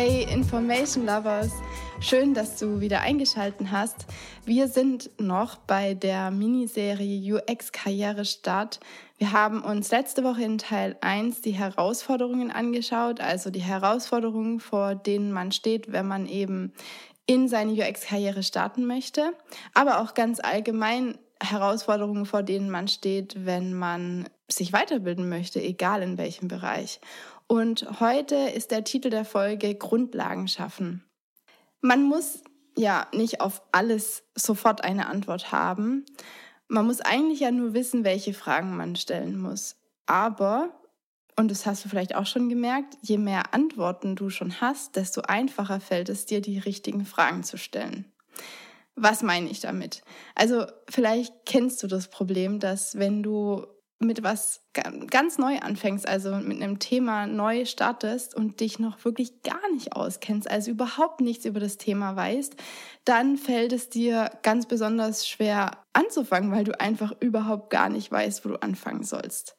Hey Information Lovers, schön, dass du wieder eingeschaltet hast. Wir sind noch bei der Miniserie UX Karriere Start. Wir haben uns letzte Woche in Teil 1 die Herausforderungen angeschaut, also die Herausforderungen, vor denen man steht, wenn man eben in seine UX-Karriere starten möchte, aber auch ganz allgemein Herausforderungen, vor denen man steht, wenn man sich weiterbilden möchte, egal in welchem Bereich. Und heute ist der Titel der Folge Grundlagen schaffen. Man muss ja nicht auf alles sofort eine Antwort haben. Man muss eigentlich ja nur wissen, welche Fragen man stellen muss. Aber, und das hast du vielleicht auch schon gemerkt, je mehr Antworten du schon hast, desto einfacher fällt es dir, die richtigen Fragen zu stellen. Was meine ich damit? Also vielleicht kennst du das Problem, dass wenn du mit was ganz neu anfängst, also mit einem Thema neu startest und dich noch wirklich gar nicht auskennst, also überhaupt nichts über das Thema weißt, dann fällt es dir ganz besonders schwer anzufangen, weil du einfach überhaupt gar nicht weißt, wo du anfangen sollst.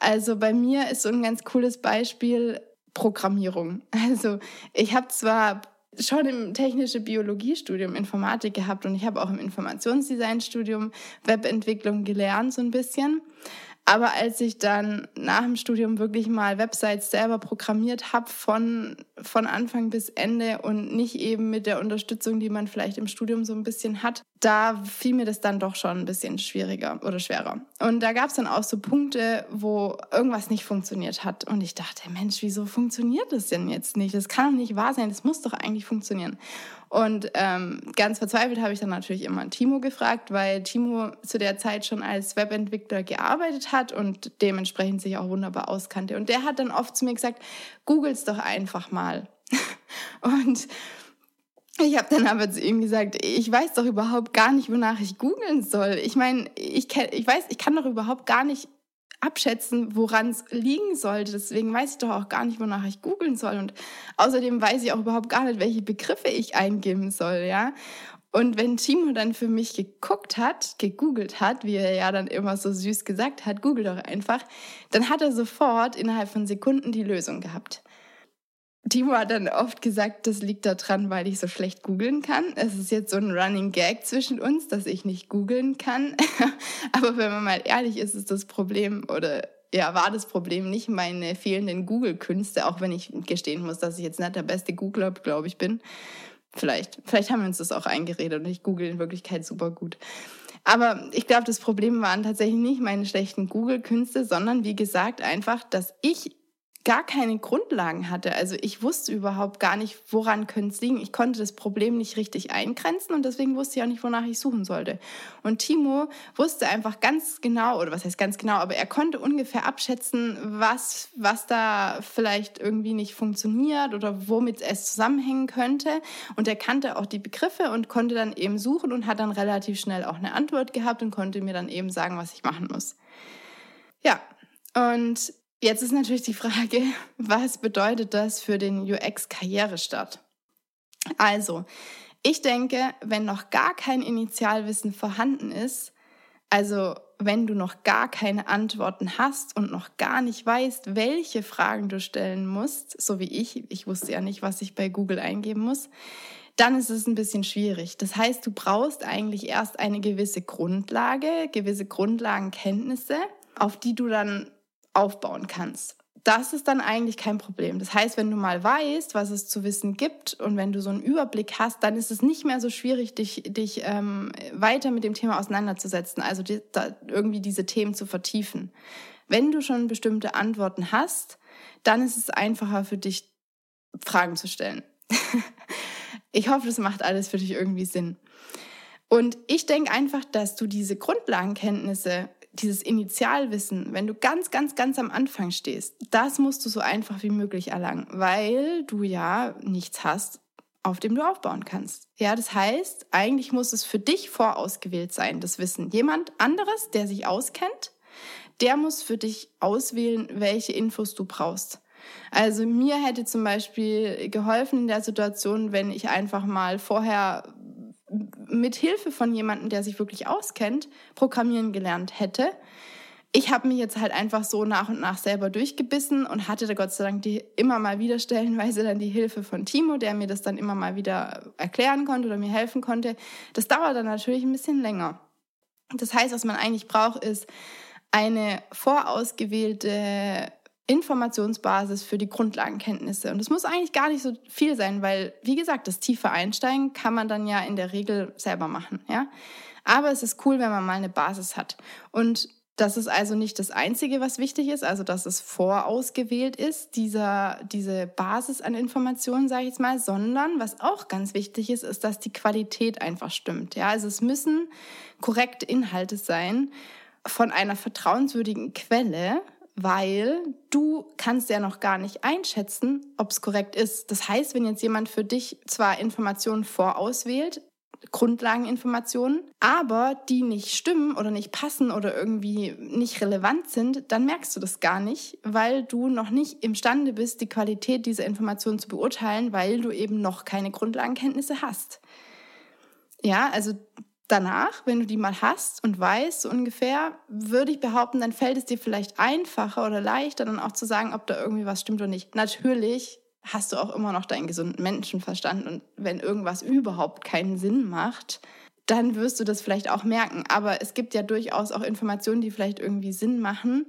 Also bei mir ist so ein ganz cooles Beispiel Programmierung. Also ich habe zwar schon im technische Biologiestudium Informatik gehabt und ich habe auch im Informationsdesignstudium Webentwicklung gelernt so ein bisschen. Aber als ich dann nach dem Studium wirklich mal Websites selber programmiert habe, von, von Anfang bis Ende und nicht eben mit der Unterstützung, die man vielleicht im Studium so ein bisschen hat, da fiel mir das dann doch schon ein bisschen schwieriger oder schwerer. Und da gab es dann auch so Punkte, wo irgendwas nicht funktioniert hat. Und ich dachte, Mensch, wieso funktioniert das denn jetzt nicht? Das kann doch nicht wahr sein, das muss doch eigentlich funktionieren. Und ähm, ganz verzweifelt habe ich dann natürlich immer Timo gefragt, weil Timo zu der Zeit schon als Webentwickler gearbeitet hat und dementsprechend sich auch wunderbar auskannte. Und der hat dann oft zu mir gesagt, googles doch einfach mal. und ich habe dann aber zu ihm gesagt, ich weiß doch überhaupt gar nicht, wonach ich googeln soll. Ich meine, ich, ich weiß, ich kann doch überhaupt gar nicht abschätzen, woran es liegen sollte. Deswegen weiß ich doch auch gar nicht, wonach ich googeln soll. Und außerdem weiß ich auch überhaupt gar nicht, welche Begriffe ich eingeben soll, ja. Und wenn Timo dann für mich geguckt hat, gegoogelt hat, wie er ja dann immer so süß gesagt hat, google doch einfach, dann hat er sofort innerhalb von Sekunden die Lösung gehabt. Timo hat dann oft gesagt, das liegt daran, weil ich so schlecht googeln kann. Es ist jetzt so ein Running Gag zwischen uns, dass ich nicht googeln kann. Aber wenn man mal ehrlich ist, ist das Problem oder ja, war das Problem nicht meine fehlenden Google-Künste, auch wenn ich gestehen muss, dass ich jetzt nicht der beste Googler, glaube ich, bin. Vielleicht, vielleicht haben wir uns das auch eingeredet und ich google in Wirklichkeit super gut. Aber ich glaube, das Problem waren tatsächlich nicht meine schlechten Google-Künste, sondern wie gesagt einfach, dass ich gar keine Grundlagen hatte. Also ich wusste überhaupt gar nicht, woran könnte es liegen. Ich konnte das Problem nicht richtig eingrenzen und deswegen wusste ich auch nicht, wonach ich suchen sollte. Und Timo wusste einfach ganz genau, oder was heißt ganz genau, aber er konnte ungefähr abschätzen, was, was da vielleicht irgendwie nicht funktioniert oder womit es zusammenhängen könnte. Und er kannte auch die Begriffe und konnte dann eben suchen und hat dann relativ schnell auch eine Antwort gehabt und konnte mir dann eben sagen, was ich machen muss. Ja, und Jetzt ist natürlich die Frage, was bedeutet das für den UX-Karrierestart? Also, ich denke, wenn noch gar kein Initialwissen vorhanden ist, also wenn du noch gar keine Antworten hast und noch gar nicht weißt, welche Fragen du stellen musst, so wie ich, ich wusste ja nicht, was ich bei Google eingeben muss, dann ist es ein bisschen schwierig. Das heißt, du brauchst eigentlich erst eine gewisse Grundlage, gewisse Grundlagenkenntnisse, auf die du dann aufbauen kannst. Das ist dann eigentlich kein Problem. Das heißt, wenn du mal weißt, was es zu wissen gibt und wenn du so einen Überblick hast, dann ist es nicht mehr so schwierig, dich, dich ähm, weiter mit dem Thema auseinanderzusetzen, also die, da irgendwie diese Themen zu vertiefen. Wenn du schon bestimmte Antworten hast, dann ist es einfacher für dich, Fragen zu stellen. ich hoffe, das macht alles für dich irgendwie Sinn. Und ich denke einfach, dass du diese Grundlagenkenntnisse dieses Initialwissen, wenn du ganz, ganz, ganz am Anfang stehst, das musst du so einfach wie möglich erlangen, weil du ja nichts hast, auf dem du aufbauen kannst. Ja, das heißt, eigentlich muss es für dich vorausgewählt sein, das Wissen. Jemand anderes, der sich auskennt, der muss für dich auswählen, welche Infos du brauchst. Also mir hätte zum Beispiel geholfen in der Situation, wenn ich einfach mal vorher mit Hilfe von jemandem, der sich wirklich auskennt, programmieren gelernt hätte. ich habe mich jetzt halt einfach so nach und nach selber durchgebissen und hatte da Gott sei Dank die, immer mal wieder stellenweise dann die Hilfe von Timo, der mir das dann immer mal wieder erklären konnte oder mir helfen konnte. Das dauert dann natürlich ein bisschen länger. Das heißt, was man eigentlich braucht, ist eine vorausgewählte Informationsbasis für die Grundlagenkenntnisse. Und es muss eigentlich gar nicht so viel sein, weil, wie gesagt, das tiefe Einsteigen kann man dann ja in der Regel selber machen, ja. Aber es ist cool, wenn man mal eine Basis hat. Und das ist also nicht das Einzige, was wichtig ist, also dass es vorausgewählt ist, dieser, diese Basis an Informationen, sage ich jetzt mal, sondern was auch ganz wichtig ist, ist, dass die Qualität einfach stimmt. Ja, also es müssen korrekte Inhalte sein von einer vertrauenswürdigen Quelle, weil du kannst ja noch gar nicht einschätzen, ob es korrekt ist. Das heißt, wenn jetzt jemand für dich zwar Informationen vorauswählt, Grundlageninformationen, aber die nicht stimmen oder nicht passen oder irgendwie nicht relevant sind, dann merkst du das gar nicht, weil du noch nicht imstande bist, die Qualität dieser Informationen zu beurteilen, weil du eben noch keine Grundlagenkenntnisse hast. Ja, also danach, wenn du die mal hast und weißt so ungefähr, würde ich behaupten, dann fällt es dir vielleicht einfacher oder leichter, dann auch zu sagen, ob da irgendwie was stimmt oder nicht. Natürlich hast du auch immer noch deinen gesunden Menschenverstand. Und wenn irgendwas überhaupt keinen Sinn macht, dann wirst du das vielleicht auch merken. Aber es gibt ja durchaus auch Informationen, die vielleicht irgendwie Sinn machen,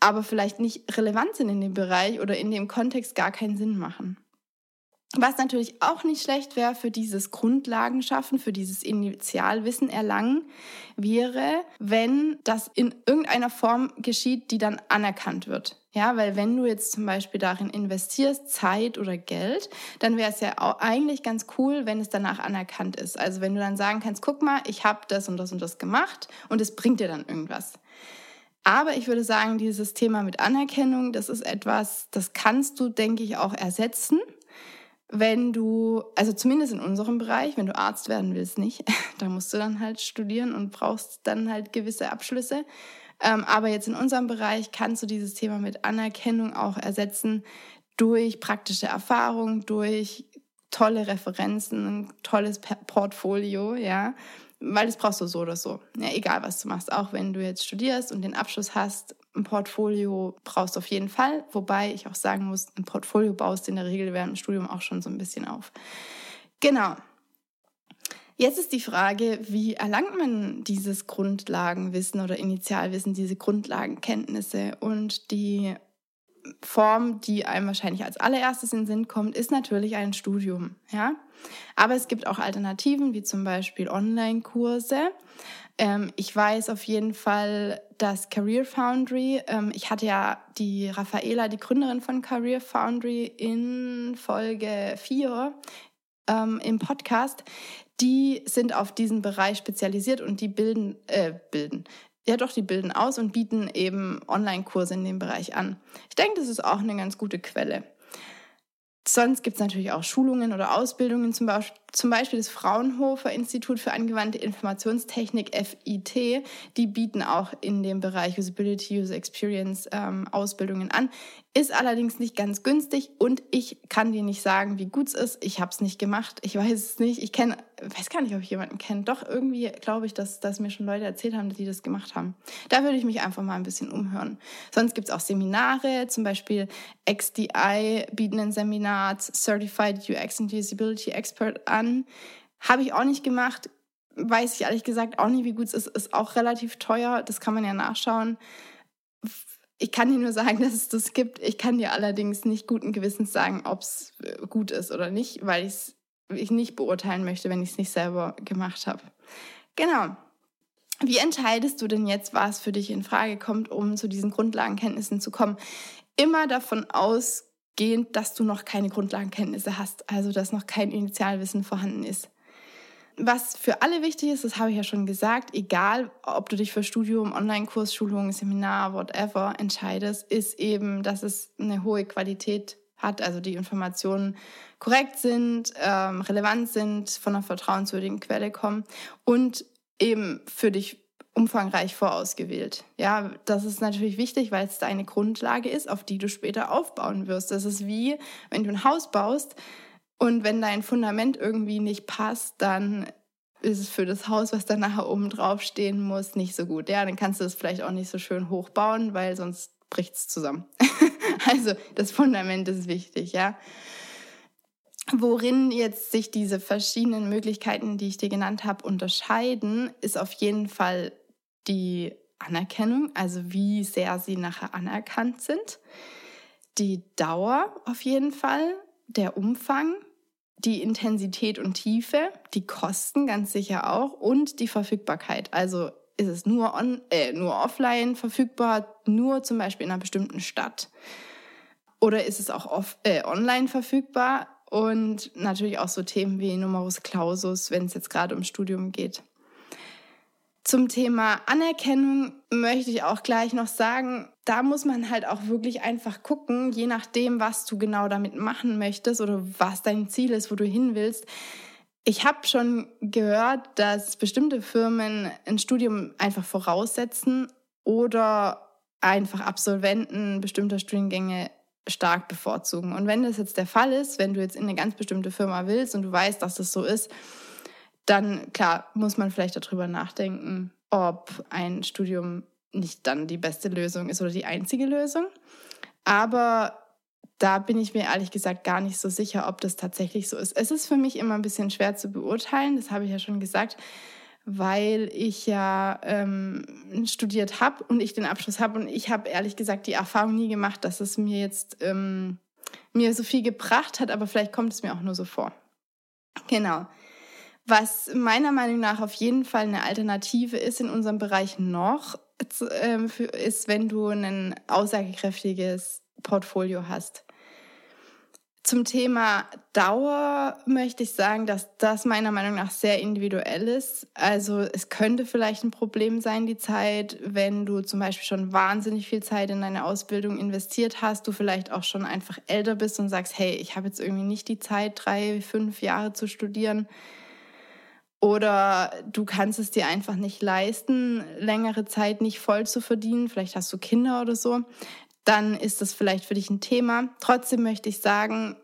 aber vielleicht nicht relevant sind in dem Bereich oder in dem Kontext gar keinen Sinn machen. Was natürlich auch nicht schlecht wäre für dieses Grundlagen schaffen, für dieses Initialwissen erlangen, wäre, wenn das in irgendeiner Form geschieht, die dann anerkannt wird. Ja, weil wenn du jetzt zum Beispiel darin investierst, Zeit oder Geld, dann wäre es ja auch eigentlich ganz cool, wenn es danach anerkannt ist. Also wenn du dann sagen kannst, guck mal, ich habe das und das und das gemacht und es bringt dir dann irgendwas. Aber ich würde sagen, dieses Thema mit Anerkennung, das ist etwas, das kannst du, denke ich, auch ersetzen wenn du, also zumindest in unserem Bereich, wenn du Arzt werden willst, nicht, da musst du dann halt studieren und brauchst dann halt gewisse Abschlüsse. Ähm, aber jetzt in unserem Bereich kannst du dieses Thema mit Anerkennung auch ersetzen durch praktische Erfahrung, durch tolle Referenzen, ein tolles Portfolio, ja, weil das brauchst du so oder so. Ja, egal was du machst, auch wenn du jetzt studierst und den Abschluss hast, ein Portfolio brauchst du auf jeden Fall, wobei ich auch sagen muss, ein Portfolio baust du in der Regel während dem Studium auch schon so ein bisschen auf. Genau. Jetzt ist die Frage, wie erlangt man dieses Grundlagenwissen oder Initialwissen, diese Grundlagenkenntnisse und die Form, die einem wahrscheinlich als allererstes in den Sinn kommt, ist natürlich ein Studium, ja. Aber es gibt auch Alternativen, wie zum Beispiel Online-Kurse. Ähm, ich weiß auf jeden Fall, dass Career Foundry, ähm, ich hatte ja die Raffaela, die Gründerin von Career Foundry in Folge 4 ähm, im Podcast, die sind auf diesen Bereich spezialisiert und die bilden, äh, bilden, ja doch, die bilden aus und bieten eben Online-Kurse in dem Bereich an. Ich denke, das ist auch eine ganz gute Quelle. Sonst gibt es natürlich auch Schulungen oder Ausbildungen, zum Beispiel, zum Beispiel das Fraunhofer Institut für angewandte Informationstechnik, FIT. Die bieten auch in dem Bereich Usability, User Experience ähm, Ausbildungen an. Ist allerdings nicht ganz günstig und ich kann dir nicht sagen, wie gut es ist. Ich habe es nicht gemacht. Ich weiß es nicht. Ich kenne weiß gar nicht, ob ich jemanden kenne. Doch irgendwie glaube ich, dass, dass mir schon Leute erzählt haben, die das gemacht haben. Da würde ich mich einfach mal ein bisschen umhören. Sonst gibt es auch Seminare, zum Beispiel XDI bieten ein Seminar Certified UX and Usability Expert an. Habe ich auch nicht gemacht. Weiß ich ehrlich gesagt auch nicht, wie gut es ist. Ist auch relativ teuer. Das kann man ja nachschauen. Ich kann dir nur sagen, dass es das gibt. Ich kann dir allerdings nicht guten Gewissens sagen, ob es äh, gut ist oder nicht, weil ich es ich nicht beurteilen möchte, wenn ich es nicht selber gemacht habe. Genau. Wie entscheidest du denn jetzt, was für dich in Frage kommt, um zu diesen Grundlagenkenntnissen zu kommen? Immer davon ausgehend, dass du noch keine Grundlagenkenntnisse hast, also dass noch kein Initialwissen vorhanden ist. Was für alle wichtig ist, das habe ich ja schon gesagt, egal ob du dich für Studium, Online-Kurs, Schulung, Seminar, whatever entscheidest, ist eben, dass es eine hohe Qualität hat, also die Informationen korrekt sind, ähm, relevant sind, von einer vertrauenswürdigen Quelle kommen und eben für dich umfangreich vorausgewählt. Ja, das ist natürlich wichtig, weil es deine Grundlage ist, auf die du später aufbauen wirst. Das ist wie, wenn du ein Haus baust und wenn dein Fundament irgendwie nicht passt, dann ist es für das Haus, was dann nachher oben drauf stehen muss, nicht so gut. Ja, dann kannst du es vielleicht auch nicht so schön hochbauen, weil sonst bricht es zusammen. also das Fundament ist wichtig, ja. Worin jetzt sich diese verschiedenen Möglichkeiten, die ich dir genannt habe, unterscheiden, ist auf jeden Fall die Anerkennung, also wie sehr sie nachher anerkannt sind, die Dauer auf jeden Fall, der Umfang, die Intensität und Tiefe, die Kosten ganz sicher auch und die Verfügbarkeit. Also ist es nur, on, äh, nur offline verfügbar, nur zum Beispiel in einer bestimmten Stadt. Oder ist es auch off, äh, online verfügbar? Und natürlich auch so Themen wie Numerus Clausus, wenn es jetzt gerade um Studium geht. Zum Thema Anerkennung möchte ich auch gleich noch sagen, da muss man halt auch wirklich einfach gucken, je nachdem, was du genau damit machen möchtest oder was dein Ziel ist, wo du hin willst. Ich habe schon gehört, dass bestimmte Firmen ein Studium einfach voraussetzen oder einfach Absolventen bestimmter Studiengänge stark bevorzugen. Und wenn das jetzt der Fall ist, wenn du jetzt in eine ganz bestimmte Firma willst und du weißt, dass das so ist, dann klar muss man vielleicht darüber nachdenken, ob ein Studium nicht dann die beste Lösung ist oder die einzige Lösung. Aber da bin ich mir ehrlich gesagt gar nicht so sicher, ob das tatsächlich so ist. Es ist für mich immer ein bisschen schwer zu beurteilen, das habe ich ja schon gesagt, weil ich ja ähm, studiert habe und ich den Abschluss habe und ich habe ehrlich gesagt die Erfahrung nie gemacht, dass es mir jetzt ähm, mir so viel gebracht hat, aber vielleicht kommt es mir auch nur so vor. Genau. Was meiner Meinung nach auf jeden Fall eine Alternative ist in unserem Bereich noch, ist, wenn du ein aussagekräftiges Portfolio hast. Zum Thema Dauer möchte ich sagen, dass das meiner Meinung nach sehr individuell ist. Also es könnte vielleicht ein Problem sein, die Zeit, wenn du zum Beispiel schon wahnsinnig viel Zeit in deine Ausbildung investiert hast, du vielleicht auch schon einfach älter bist und sagst, hey, ich habe jetzt irgendwie nicht die Zeit, drei, fünf Jahre zu studieren oder du kannst es dir einfach nicht leisten, längere Zeit nicht voll zu verdienen. Vielleicht hast du Kinder oder so. Dann ist das vielleicht für dich ein Thema. Trotzdem möchte ich sagen,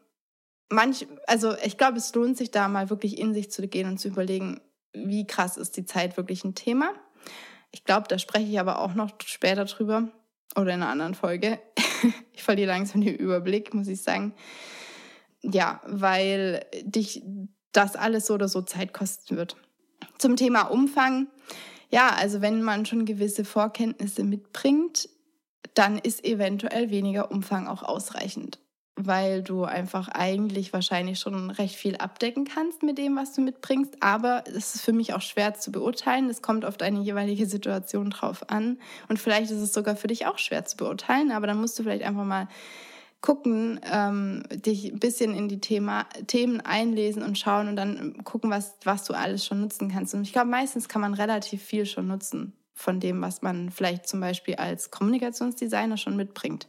manch, also ich glaube, es lohnt sich da mal wirklich in sich zu gehen und zu überlegen, wie krass ist die Zeit wirklich ein Thema. Ich glaube, da spreche ich aber auch noch später drüber oder in einer anderen Folge. ich verliere langsam den Überblick, muss ich sagen. Ja, weil dich das alles so oder so Zeit kosten wird. Zum Thema Umfang. Ja, also wenn man schon gewisse Vorkenntnisse mitbringt, dann ist eventuell weniger Umfang auch ausreichend, weil du einfach eigentlich wahrscheinlich schon recht viel abdecken kannst mit dem, was du mitbringst. Aber es ist für mich auch schwer zu beurteilen. Es kommt auf deine jeweilige Situation drauf an. Und vielleicht ist es sogar für dich auch schwer zu beurteilen, aber dann musst du vielleicht einfach mal gucken, ähm, dich ein bisschen in die Thema, Themen einlesen und schauen und dann gucken, was, was du alles schon nutzen kannst. Und ich glaube, meistens kann man relativ viel schon nutzen von dem, was man vielleicht zum Beispiel als Kommunikationsdesigner schon mitbringt.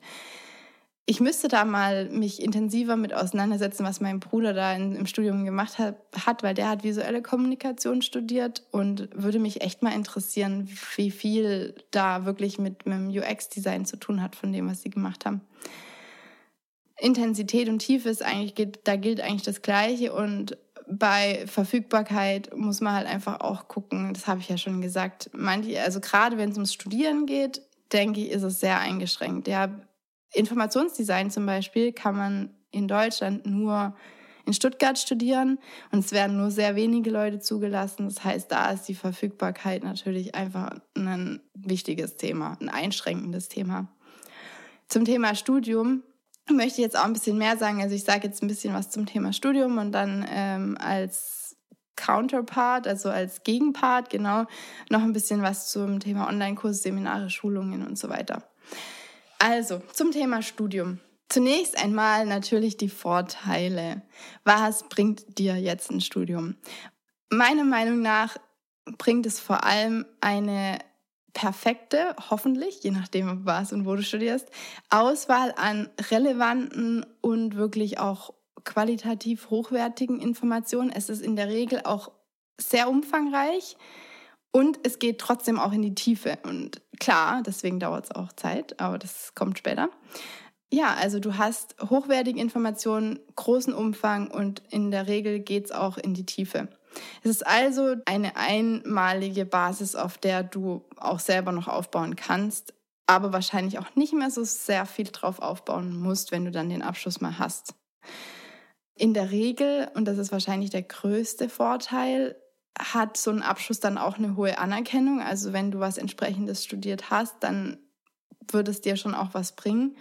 Ich müsste da mal mich intensiver mit auseinandersetzen, was mein Bruder da in, im Studium gemacht hat, hat, weil der hat visuelle Kommunikation studiert und würde mich echt mal interessieren, wie viel da wirklich mit, mit dem UX-Design zu tun hat von dem, was sie gemacht haben. Intensität und Tiefe ist eigentlich, da gilt eigentlich das Gleiche und bei Verfügbarkeit muss man halt einfach auch gucken, das habe ich ja schon gesagt. Manche, also gerade wenn es ums Studieren geht, denke ich, ist es sehr eingeschränkt. Ja, Informationsdesign zum Beispiel kann man in Deutschland nur in Stuttgart studieren und es werden nur sehr wenige Leute zugelassen. Das heißt, da ist die Verfügbarkeit natürlich einfach ein wichtiges Thema, ein einschränkendes Thema. Zum Thema Studium möchte jetzt auch ein bisschen mehr sagen. Also ich sage jetzt ein bisschen was zum Thema Studium und dann ähm, als Counterpart, also als Gegenpart, genau, noch ein bisschen was zum Thema Online-Kurse, Seminare, Schulungen und so weiter. Also zum Thema Studium. Zunächst einmal natürlich die Vorteile. Was bringt dir jetzt ein Studium? Meiner Meinung nach bringt es vor allem eine perfekte, hoffentlich, je nachdem was und wo du studierst, Auswahl an relevanten und wirklich auch qualitativ hochwertigen Informationen. Es ist in der Regel auch sehr umfangreich und es geht trotzdem auch in die Tiefe. Und klar, deswegen dauert es auch Zeit, aber das kommt später. Ja, also du hast hochwertige Informationen, großen Umfang und in der Regel geht es auch in die Tiefe. Es ist also eine einmalige Basis, auf der du auch selber noch aufbauen kannst, aber wahrscheinlich auch nicht mehr so sehr viel drauf aufbauen musst, wenn du dann den Abschluss mal hast. In der Regel, und das ist wahrscheinlich der größte Vorteil, hat so ein Abschluss dann auch eine hohe Anerkennung. Also wenn du was entsprechendes studiert hast, dann würde es dir schon auch was bringen.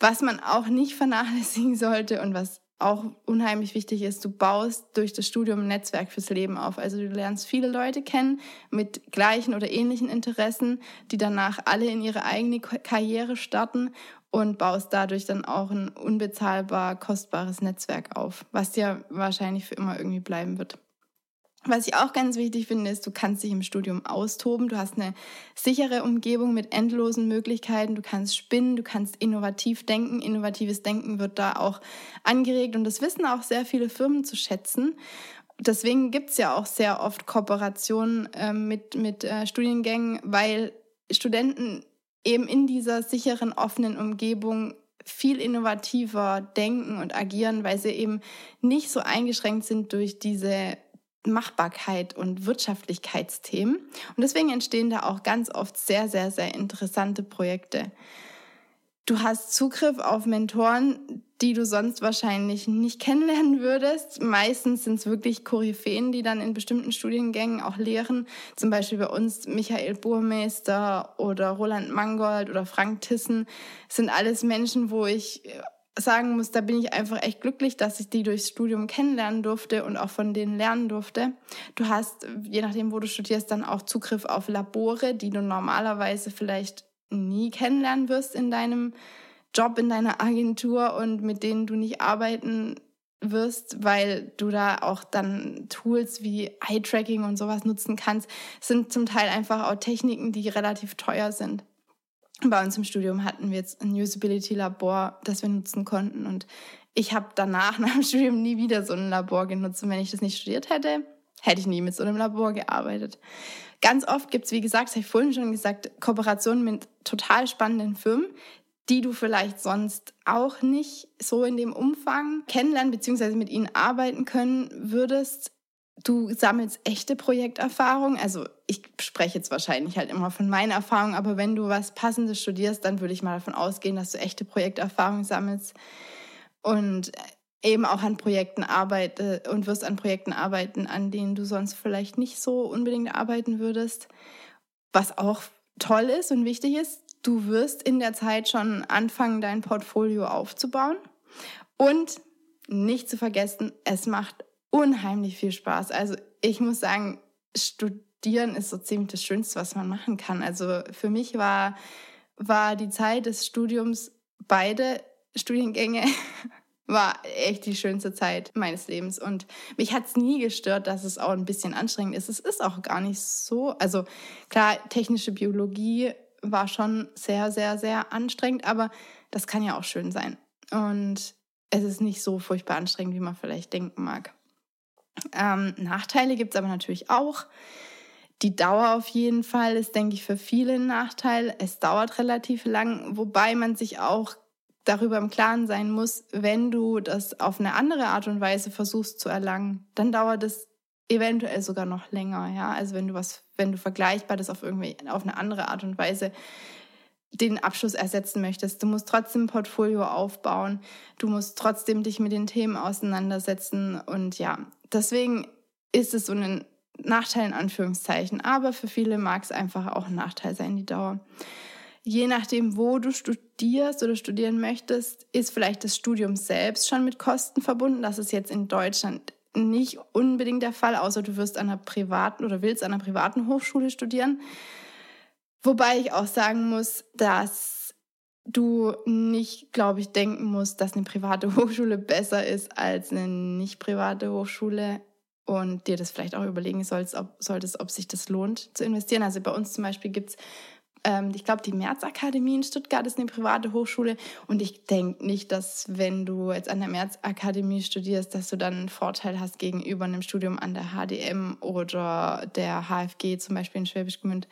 Was man auch nicht vernachlässigen sollte und was auch unheimlich wichtig ist, du baust durch das Studium ein Netzwerk fürs Leben auf. Also du lernst viele Leute kennen mit gleichen oder ähnlichen Interessen, die danach alle in ihre eigene Karriere starten und baust dadurch dann auch ein unbezahlbar kostbares Netzwerk auf, was dir wahrscheinlich für immer irgendwie bleiben wird. Was ich auch ganz wichtig finde, ist, du kannst dich im Studium austoben. Du hast eine sichere Umgebung mit endlosen Möglichkeiten. Du kannst spinnen, du kannst innovativ denken. Innovatives Denken wird da auch angeregt und das wissen auch sehr viele Firmen zu schätzen. Deswegen gibt's ja auch sehr oft Kooperationen äh, mit, mit äh, Studiengängen, weil Studenten eben in dieser sicheren, offenen Umgebung viel innovativer denken und agieren, weil sie eben nicht so eingeschränkt sind durch diese Machbarkeit und Wirtschaftlichkeitsthemen. Und deswegen entstehen da auch ganz oft sehr, sehr, sehr interessante Projekte. Du hast Zugriff auf Mentoren, die du sonst wahrscheinlich nicht kennenlernen würdest. Meistens sind es wirklich Koryphäen, die dann in bestimmten Studiengängen auch lehren. Zum Beispiel bei uns Michael Burmeister oder Roland Mangold oder Frank Tissen sind alles Menschen, wo ich sagen muss, da bin ich einfach echt glücklich, dass ich die durchs Studium kennenlernen durfte und auch von denen lernen durfte. Du hast, je nachdem, wo du studierst, dann auch Zugriff auf Labore, die du normalerweise vielleicht nie kennenlernen wirst in deinem Job, in deiner Agentur und mit denen du nicht arbeiten wirst, weil du da auch dann Tools wie Eye-Tracking und sowas nutzen kannst, das sind zum Teil einfach auch Techniken, die relativ teuer sind bei uns im Studium hatten wir jetzt ein Usability-Labor, das wir nutzen konnten. Und ich habe danach, nach dem Studium, nie wieder so ein Labor genutzt. Und wenn ich das nicht studiert hätte, hätte ich nie mit so einem Labor gearbeitet. Ganz oft gibt es, wie gesagt, das habe ich vorhin schon gesagt, Kooperationen mit total spannenden Firmen, die du vielleicht sonst auch nicht so in dem Umfang kennenlernen bzw. mit ihnen arbeiten können würdest, Du sammelst echte Projekterfahrung. Also ich spreche jetzt wahrscheinlich halt immer von meiner Erfahrung, aber wenn du was Passendes studierst, dann würde ich mal davon ausgehen, dass du echte Projekterfahrung sammelst und eben auch an Projekten arbeite und wirst an Projekten arbeiten, an denen du sonst vielleicht nicht so unbedingt arbeiten würdest. Was auch toll ist und wichtig ist, du wirst in der Zeit schon anfangen, dein Portfolio aufzubauen. Und nicht zu vergessen, es macht unheimlich viel Spaß. Also ich muss sagen, studieren ist so ziemlich das Schönste, was man machen kann. Also für mich war, war die Zeit des Studiums beide Studiengänge war echt die schönste Zeit meines Lebens. Und mich hat es nie gestört, dass es auch ein bisschen anstrengend ist. Es ist auch gar nicht so. Also klar, technische Biologie war schon sehr, sehr, sehr anstrengend, aber das kann ja auch schön sein. Und es ist nicht so furchtbar anstrengend, wie man vielleicht denken mag. Ähm, Nachteile gibt es aber natürlich auch. Die Dauer auf jeden Fall ist, denke ich, für viele ein Nachteil. Es dauert relativ lang, wobei man sich auch darüber im Klaren sein muss, wenn du das auf eine andere Art und Weise versuchst zu erlangen, dann dauert es eventuell sogar noch länger, ja. Also wenn du was, wenn du vergleichbar das auf irgendwie, auf eine andere Art und Weise den Abschluss ersetzen möchtest. Du musst trotzdem ein Portfolio aufbauen. Du musst trotzdem dich mit den Themen auseinandersetzen. Und ja, deswegen ist es so ein Nachteil in Anführungszeichen. Aber für viele mag es einfach auch ein Nachteil sein, die Dauer. Je nachdem, wo du studierst oder studieren möchtest, ist vielleicht das Studium selbst schon mit Kosten verbunden. Das ist jetzt in Deutschland nicht unbedingt der Fall, außer du wirst an einer privaten oder willst an einer privaten Hochschule studieren. Wobei ich auch sagen muss, dass du nicht, glaube ich, denken musst, dass eine private Hochschule besser ist als eine nicht private Hochschule und dir das vielleicht auch überlegen solltest, ob, solltest, ob sich das lohnt zu investieren. Also bei uns zum Beispiel gibt's ähm, ich glaube, die Märzakademie in Stuttgart ist eine private Hochschule und ich denke nicht, dass wenn du jetzt an der Märzakademie studierst, dass du dann einen Vorteil hast gegenüber einem Studium an der HDM oder der HFG zum Beispiel in Schwäbisch Gmünd.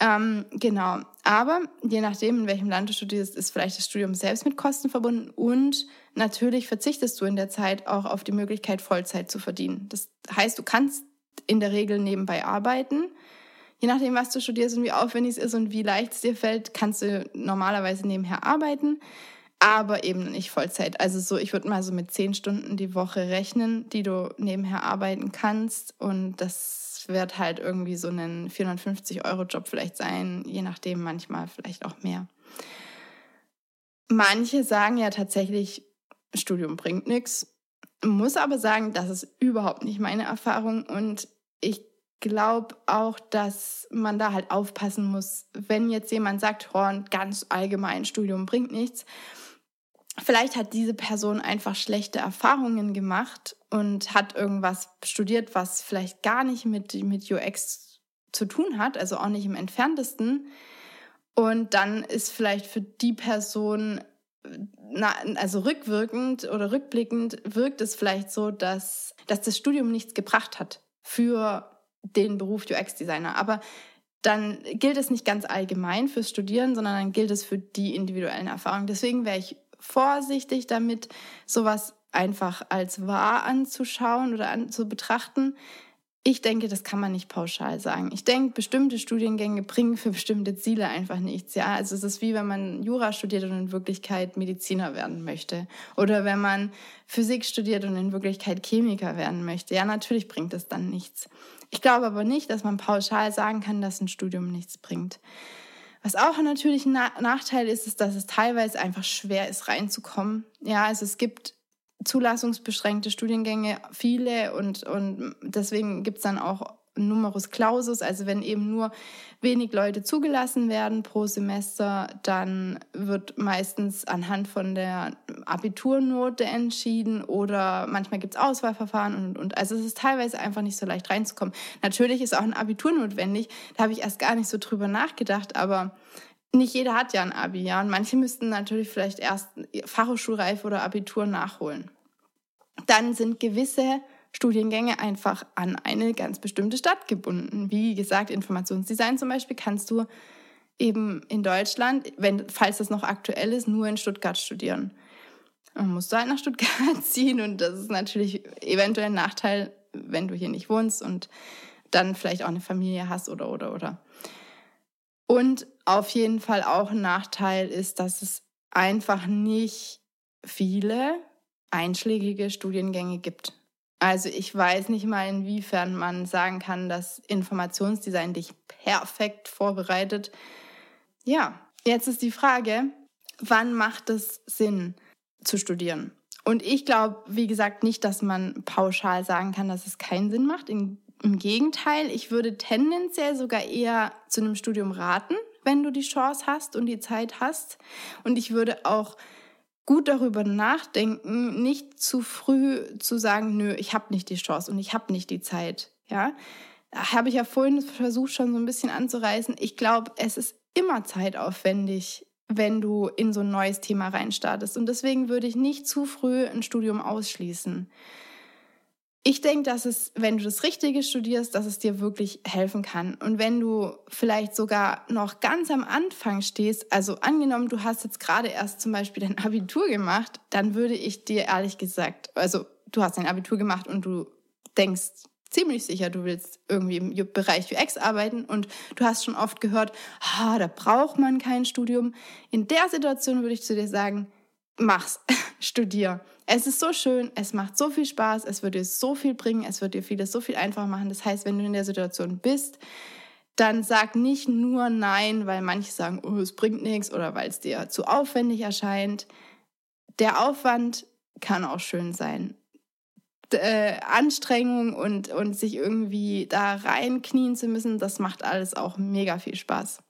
Ähm, genau. Aber je nachdem, in welchem Land du studierst, ist vielleicht das Studium selbst mit Kosten verbunden und natürlich verzichtest du in der Zeit auch auf die Möglichkeit, Vollzeit zu verdienen. Das heißt, du kannst in der Regel nebenbei arbeiten. Je nachdem, was du studierst und wie aufwendig es ist und wie leicht es dir fällt, kannst du normalerweise nebenher arbeiten, aber eben nicht Vollzeit. Also so, ich würde mal so mit zehn Stunden die Woche rechnen, die du nebenher arbeiten kannst. Und das wird halt irgendwie so ein 450-Euro-Job vielleicht sein, je nachdem, manchmal vielleicht auch mehr. Manche sagen ja tatsächlich, Studium bringt nichts. Muss aber sagen, das ist überhaupt nicht meine Erfahrung und ich glaube auch, dass man da halt aufpassen muss, wenn jetzt jemand sagt, Horn, ganz allgemein, Studium bringt nichts. Vielleicht hat diese Person einfach schlechte Erfahrungen gemacht und hat irgendwas studiert, was vielleicht gar nicht mit, mit UX zu tun hat, also auch nicht im entferntesten. Und dann ist vielleicht für die Person, na, also rückwirkend oder rückblickend, wirkt es vielleicht so, dass, dass das Studium nichts gebracht hat für den Beruf UX-Designer. Aber dann gilt es nicht ganz allgemein fürs Studieren, sondern dann gilt es für die individuellen Erfahrungen. Deswegen wäre ich vorsichtig damit, sowas einfach als wahr anzuschauen oder an, zu betrachten. Ich denke, das kann man nicht pauschal sagen. Ich denke, bestimmte Studiengänge bringen für bestimmte Ziele einfach nichts. Ja, also es ist wie wenn man Jura studiert und in Wirklichkeit Mediziner werden möchte. Oder wenn man Physik studiert und in Wirklichkeit Chemiker werden möchte. Ja, natürlich bringt es dann nichts. Ich glaube aber nicht, dass man pauschal sagen kann, dass ein Studium nichts bringt. Was auch natürlich ein Nachteil ist, ist, dass es teilweise einfach schwer ist, reinzukommen. Ja, also es gibt zulassungsbeschränkte Studiengänge viele und, und deswegen gibt es dann auch Numerus Clausus, also wenn eben nur wenig Leute zugelassen werden pro Semester, dann wird meistens anhand von der Abiturnote entschieden oder manchmal gibt es Auswahlverfahren und, und also es ist teilweise einfach nicht so leicht reinzukommen. Natürlich ist auch ein Abitur notwendig, da habe ich erst gar nicht so drüber nachgedacht, aber nicht jeder hat ja ein Abi, ja. Und manche müssten natürlich vielleicht erst Fachhochschulreife oder Abitur nachholen. Dann sind gewisse Studiengänge einfach an eine ganz bestimmte Stadt gebunden. Wie gesagt, Informationsdesign zum Beispiel kannst du eben in Deutschland, wenn, falls das noch aktuell ist, nur in Stuttgart studieren. Man muss halt nach Stuttgart ziehen und das ist natürlich eventuell ein Nachteil, wenn du hier nicht wohnst und dann vielleicht auch eine Familie hast oder oder oder. Und auf jeden Fall auch ein Nachteil ist, dass es einfach nicht viele einschlägige Studiengänge gibt. Also ich weiß nicht mal, inwiefern man sagen kann, dass Informationsdesign dich perfekt vorbereitet. Ja, jetzt ist die Frage, wann macht es Sinn zu studieren? Und ich glaube, wie gesagt, nicht, dass man pauschal sagen kann, dass es keinen Sinn macht. Im, Im Gegenteil, ich würde tendenziell sogar eher zu einem Studium raten, wenn du die Chance hast und die Zeit hast. Und ich würde auch gut darüber nachdenken, nicht zu früh zu sagen, nö, ich habe nicht die Chance und ich habe nicht die Zeit. Ja, habe ich ja vorhin versucht schon so ein bisschen anzureißen. Ich glaube, es ist immer zeitaufwendig, wenn du in so ein neues Thema reinstartest. Und deswegen würde ich nicht zu früh ein Studium ausschließen. Ich denke, dass es, wenn du das Richtige studierst, dass es dir wirklich helfen kann. Und wenn du vielleicht sogar noch ganz am Anfang stehst, also angenommen, du hast jetzt gerade erst zum Beispiel dein Abitur gemacht, dann würde ich dir ehrlich gesagt, also du hast dein Abitur gemacht und du denkst ziemlich sicher, du willst irgendwie im Bereich UX arbeiten und du hast schon oft gehört, ah, da braucht man kein Studium. In der Situation würde ich zu dir sagen, mach's, studier. Es ist so schön, es macht so viel Spaß, es wird dir so viel bringen, es wird dir vieles so viel einfacher machen. Das heißt, wenn du in der Situation bist, dann sag nicht nur Nein, weil manche sagen, oh, es bringt nichts oder weil es dir zu aufwendig erscheint. Der Aufwand kann auch schön sein. Äh, Anstrengung und, und sich irgendwie da reinknien zu müssen, das macht alles auch mega viel Spaß.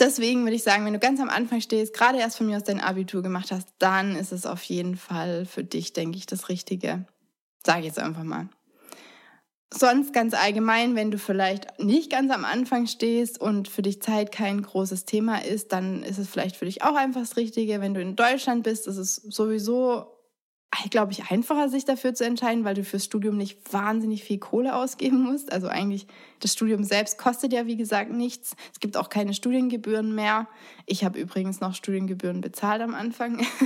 Deswegen würde ich sagen, wenn du ganz am Anfang stehst, gerade erst von mir aus dein Abitur gemacht hast, dann ist es auf jeden Fall für dich, denke ich, das Richtige. Sage ich jetzt einfach mal. Sonst ganz allgemein, wenn du vielleicht nicht ganz am Anfang stehst und für dich Zeit kein großes Thema ist, dann ist es vielleicht für dich auch einfach das Richtige. Wenn du in Deutschland bist, ist es sowieso glaube ich, einfacher, sich dafür zu entscheiden, weil du fürs Studium nicht wahnsinnig viel Kohle ausgeben musst. Also eigentlich, das Studium selbst kostet ja, wie gesagt, nichts. Es gibt auch keine Studiengebühren mehr. Ich habe übrigens noch Studiengebühren bezahlt am Anfang.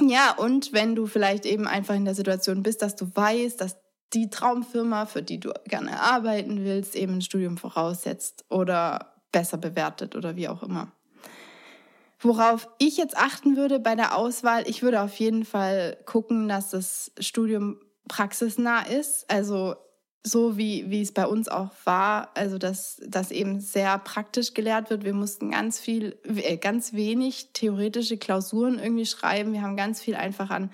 Ja, und wenn du vielleicht eben einfach in der Situation bist, dass du weißt, dass die Traumfirma, für die du gerne arbeiten willst, eben ein Studium voraussetzt oder besser bewertet oder wie auch immer. Worauf ich jetzt achten würde bei der Auswahl, ich würde auf jeden Fall gucken, dass das Studium praxisnah ist. Also so wie, wie es bei uns auch war, also dass das eben sehr praktisch gelehrt wird. Wir mussten ganz viel, äh, ganz wenig theoretische Klausuren irgendwie schreiben. Wir haben ganz viel einfach an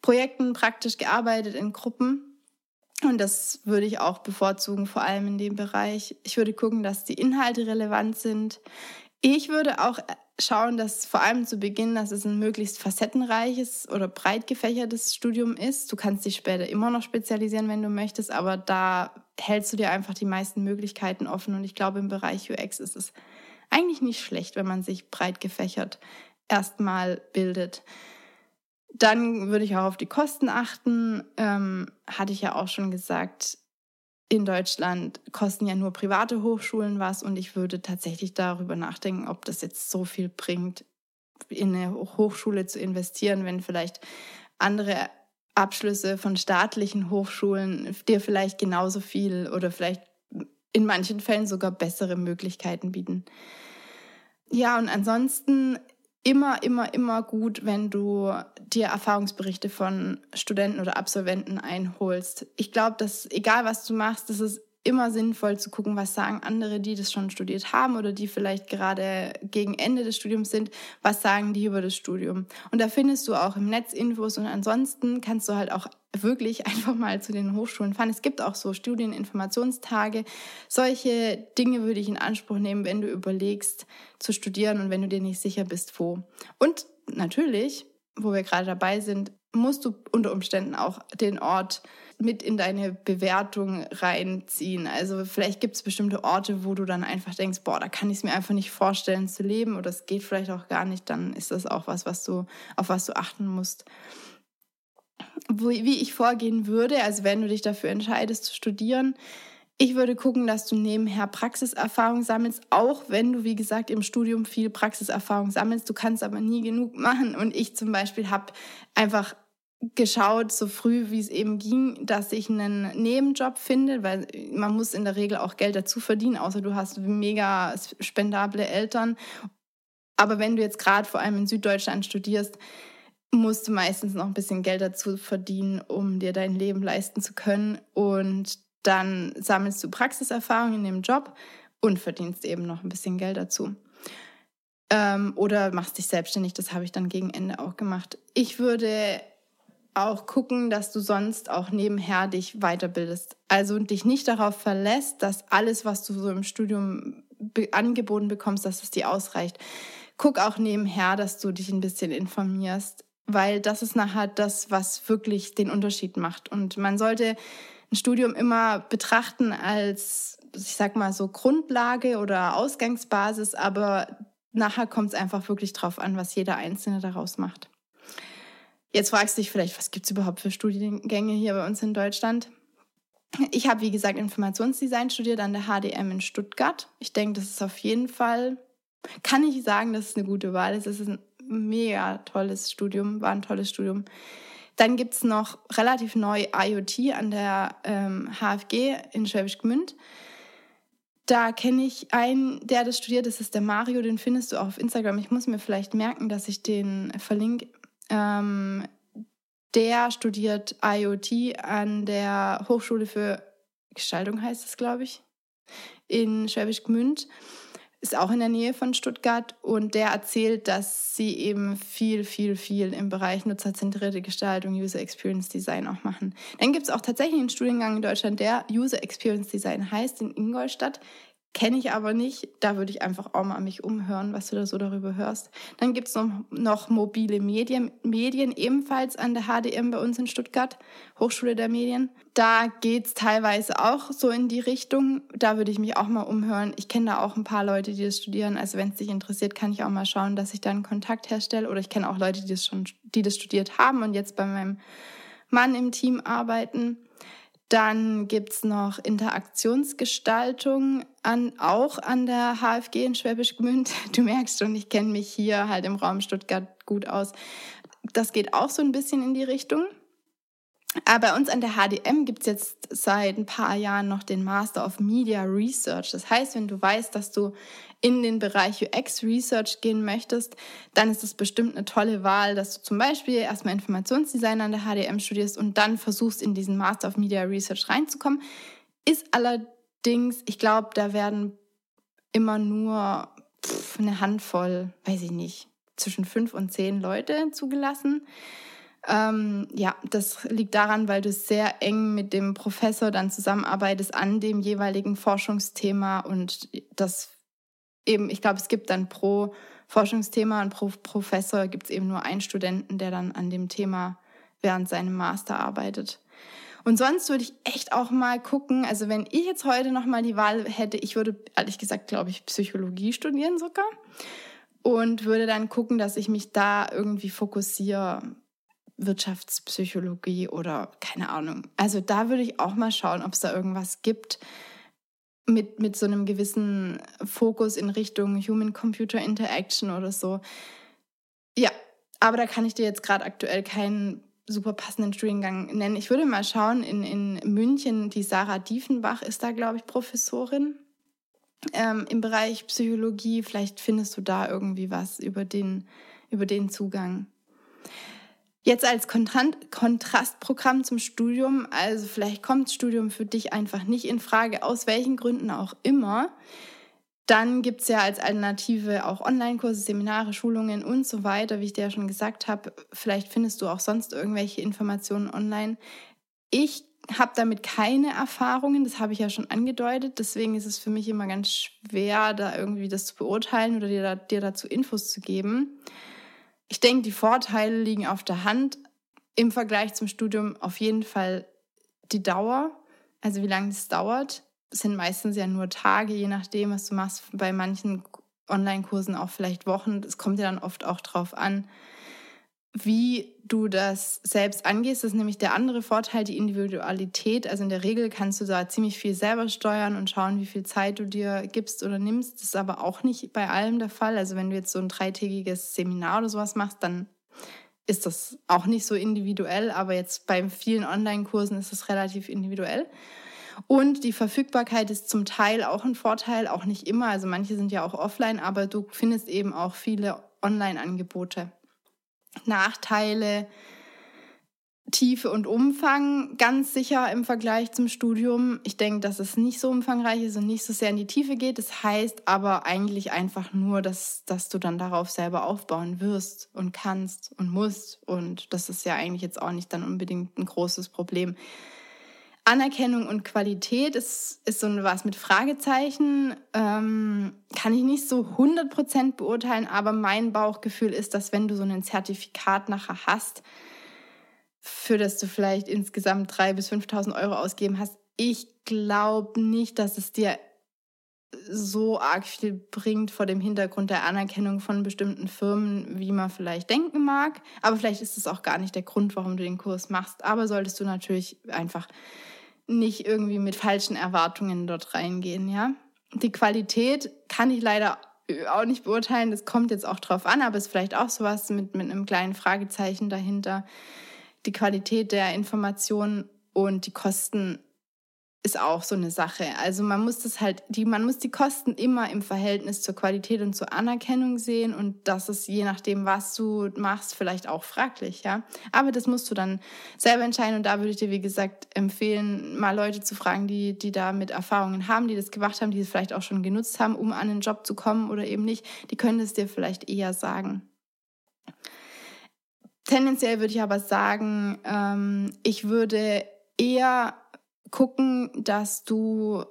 Projekten praktisch gearbeitet in Gruppen. Und das würde ich auch bevorzugen, vor allem in dem Bereich. Ich würde gucken, dass die Inhalte relevant sind. Ich würde auch schauen, dass vor allem zu Beginn, dass es ein möglichst facettenreiches oder breit gefächertes Studium ist. Du kannst dich später immer noch spezialisieren, wenn du möchtest, aber da hältst du dir einfach die meisten Möglichkeiten offen. Und ich glaube, im Bereich UX ist es eigentlich nicht schlecht, wenn man sich breit gefächert erstmal bildet. Dann würde ich auch auf die Kosten achten. Ähm, hatte ich ja auch schon gesagt, in Deutschland kosten ja nur private Hochschulen was und ich würde tatsächlich darüber nachdenken, ob das jetzt so viel bringt, in eine Hochschule zu investieren, wenn vielleicht andere Abschlüsse von staatlichen Hochschulen dir vielleicht genauso viel oder vielleicht in manchen Fällen sogar bessere Möglichkeiten bieten. Ja, und ansonsten immer, immer, immer gut, wenn du dir Erfahrungsberichte von Studenten oder Absolventen einholst. Ich glaube, dass egal was du machst, das ist immer sinnvoll zu gucken, was sagen andere, die das schon studiert haben oder die vielleicht gerade gegen Ende des Studiums sind, was sagen die über das Studium. Und da findest du auch im Netz Infos und ansonsten kannst du halt auch wirklich einfach mal zu den Hochschulen fahren. Es gibt auch so Studieninformationstage. Solche Dinge würde ich in Anspruch nehmen, wenn du überlegst zu studieren und wenn du dir nicht sicher bist, wo. Und natürlich, wo wir gerade dabei sind, musst du unter Umständen auch den Ort mit in deine Bewertung reinziehen. Also vielleicht gibt es bestimmte Orte, wo du dann einfach denkst, boah, da kann ich es mir einfach nicht vorstellen zu leben oder es geht vielleicht auch gar nicht, dann ist das auch was, was du, auf was du achten musst. Wo, wie ich vorgehen würde, also wenn du dich dafür entscheidest zu studieren, ich würde gucken, dass du nebenher Praxiserfahrung sammelst, auch wenn du, wie gesagt, im Studium viel Praxiserfahrung sammelst. Du kannst aber nie genug machen. Und ich zum Beispiel habe einfach geschaut, so früh wie es eben ging, dass ich einen Nebenjob finde, weil man muss in der Regel auch Geld dazu verdienen, außer du hast mega spendable Eltern. Aber wenn du jetzt gerade vor allem in Süddeutschland studierst, musst du meistens noch ein bisschen Geld dazu verdienen, um dir dein Leben leisten zu können. Und dann sammelst du Praxiserfahrung in dem Job und verdienst eben noch ein bisschen Geld dazu. Ähm, oder machst dich selbstständig, das habe ich dann gegen Ende auch gemacht. Ich würde auch gucken, dass du sonst auch nebenher dich weiterbildest. Also dich nicht darauf verlässt, dass alles, was du so im Studium angeboten bekommst, dass es dir ausreicht. Guck auch nebenher, dass du dich ein bisschen informierst, weil das ist nachher das, was wirklich den Unterschied macht. Und man sollte ein Studium immer betrachten als, ich sag mal so Grundlage oder Ausgangsbasis, aber nachher kommt es einfach wirklich drauf an, was jeder Einzelne daraus macht. Jetzt fragst du dich vielleicht, was gibt es überhaupt für Studiengänge hier bei uns in Deutschland? Ich habe, wie gesagt, Informationsdesign studiert an der HDM in Stuttgart. Ich denke, das ist auf jeden Fall, kann ich sagen, dass es eine gute Wahl ist. Es ist ein mega tolles Studium, war ein tolles Studium. Dann gibt es noch relativ neu IoT an der ähm, HFG in Schwäbisch Gmünd. Da kenne ich einen, der das studiert, das ist der Mario, den findest du auch auf Instagram. Ich muss mir vielleicht merken, dass ich den verlinke. Ähm, der studiert IoT an der Hochschule für Gestaltung, heißt es, glaube ich, in Schwäbisch Gmünd. Ist auch in der Nähe von Stuttgart und der erzählt, dass sie eben viel, viel, viel im Bereich nutzerzentrierte Gestaltung, User Experience Design auch machen. Dann gibt es auch tatsächlich einen Studiengang in Deutschland, der User Experience Design heißt, in Ingolstadt. Kenne ich aber nicht. Da würde ich einfach auch mal mich umhören, was du da so darüber hörst. Dann gibt es noch, noch mobile Medien, Medien, ebenfalls an der HDM bei uns in Stuttgart, Hochschule der Medien. Da geht es teilweise auch so in die Richtung. Da würde ich mich auch mal umhören. Ich kenne da auch ein paar Leute, die das studieren. Also wenn es dich interessiert, kann ich auch mal schauen, dass ich da einen Kontakt herstelle. Oder ich kenne auch Leute, die das schon, die das studiert haben und jetzt bei meinem Mann im Team arbeiten. Dann gibt's noch Interaktionsgestaltung an, auch an der HFG in Schwäbisch Gmünd. Du merkst schon, ich kenne mich hier halt im Raum Stuttgart gut aus. das geht auch so ein bisschen in die Richtung. Aber bei uns an der HDM gibt es jetzt seit ein paar Jahren noch den Master of Media Research. Das heißt, wenn du weißt, dass du in den Bereich UX Research gehen möchtest, dann ist das bestimmt eine tolle Wahl, dass du zum Beispiel erstmal Informationsdesign an der HDM studierst und dann versuchst, in diesen Master of Media Research reinzukommen. Ist allerdings, ich glaube, da werden immer nur pff, eine Handvoll, weiß ich nicht, zwischen fünf und zehn Leute zugelassen. Ähm, ja, das liegt daran, weil du sehr eng mit dem Professor dann zusammenarbeitest an dem jeweiligen Forschungsthema und das eben, ich glaube, es gibt dann pro Forschungsthema und pro Professor gibt es eben nur einen Studenten, der dann an dem Thema während seinem Master arbeitet. Und sonst würde ich echt auch mal gucken, also wenn ich jetzt heute noch mal die Wahl hätte, ich würde ehrlich gesagt, glaube ich, Psychologie studieren sogar und würde dann gucken, dass ich mich da irgendwie fokussiere Wirtschaftspsychologie oder keine Ahnung. Also da würde ich auch mal schauen, ob es da irgendwas gibt mit, mit so einem gewissen Fokus in Richtung Human-Computer Interaction oder so. Ja, aber da kann ich dir jetzt gerade aktuell keinen super passenden Studiengang nennen. Ich würde mal schauen, in, in München, die Sarah Diefenbach ist da, glaube ich, Professorin ähm, im Bereich Psychologie. Vielleicht findest du da irgendwie was über den, über den Zugang. Jetzt als Kontrastprogramm zum Studium, also vielleicht kommt das Studium für dich einfach nicht in Frage, aus welchen Gründen auch immer. Dann gibt es ja als Alternative auch Online-Kurse, Seminare, Schulungen und so weiter, wie ich dir ja schon gesagt habe. Vielleicht findest du auch sonst irgendwelche Informationen online. Ich habe damit keine Erfahrungen, das habe ich ja schon angedeutet. Deswegen ist es für mich immer ganz schwer, da irgendwie das zu beurteilen oder dir, dir dazu Infos zu geben. Ich denke, die Vorteile liegen auf der Hand. Im Vergleich zum Studium auf jeden Fall die Dauer, also wie lange es dauert. Es sind meistens ja nur Tage, je nachdem, was du machst. Bei manchen Online-Kursen auch vielleicht Wochen. Es kommt ja dann oft auch drauf an, wie du das selbst angehst. Das ist nämlich der andere Vorteil, die Individualität. Also in der Regel kannst du da ziemlich viel selber steuern und schauen, wie viel Zeit du dir gibst oder nimmst. Das ist aber auch nicht bei allem der Fall. Also wenn du jetzt so ein dreitägiges Seminar oder sowas machst, dann ist das auch nicht so individuell. Aber jetzt bei vielen Online-Kursen ist es relativ individuell. Und die Verfügbarkeit ist zum Teil auch ein Vorteil, auch nicht immer. Also manche sind ja auch offline, aber du findest eben auch viele Online-Angebote. Nachteile, Tiefe und Umfang ganz sicher im Vergleich zum Studium. Ich denke, dass es nicht so umfangreich ist und nicht so sehr in die Tiefe geht. Das heißt aber eigentlich einfach nur, dass, dass du dann darauf selber aufbauen wirst und kannst und musst. Und das ist ja eigentlich jetzt auch nicht dann unbedingt ein großes Problem. Anerkennung und Qualität ist, ist so was mit Fragezeichen. Ähm, kann ich nicht so 100% beurteilen, aber mein Bauchgefühl ist, dass wenn du so ein Zertifikat nachher hast, für das du vielleicht insgesamt 3.000 bis 5.000 Euro ausgeben hast, ich glaube nicht, dass es dir so arg viel bringt vor dem Hintergrund der Anerkennung von bestimmten Firmen, wie man vielleicht denken mag. Aber vielleicht ist es auch gar nicht der Grund, warum du den Kurs machst. Aber solltest du natürlich einfach nicht irgendwie mit falschen Erwartungen dort reingehen, ja. Die Qualität kann ich leider auch nicht beurteilen, das kommt jetzt auch drauf an, aber es ist vielleicht auch sowas mit, mit einem kleinen Fragezeichen dahinter. Die Qualität der Informationen und die Kosten ist auch so eine Sache. Also man muss das halt, die, man muss die Kosten immer im Verhältnis zur Qualität und zur Anerkennung sehen und das ist je nachdem, was du machst, vielleicht auch fraglich, ja. Aber das musst du dann selber entscheiden und da würde ich dir, wie gesagt, empfehlen, mal Leute zu fragen, die, die da mit Erfahrungen haben, die das gemacht haben, die es vielleicht auch schon genutzt haben, um an einen Job zu kommen oder eben nicht. Die können es dir vielleicht eher sagen. Tendenziell würde ich aber sagen, ähm, ich würde eher gucken, dass du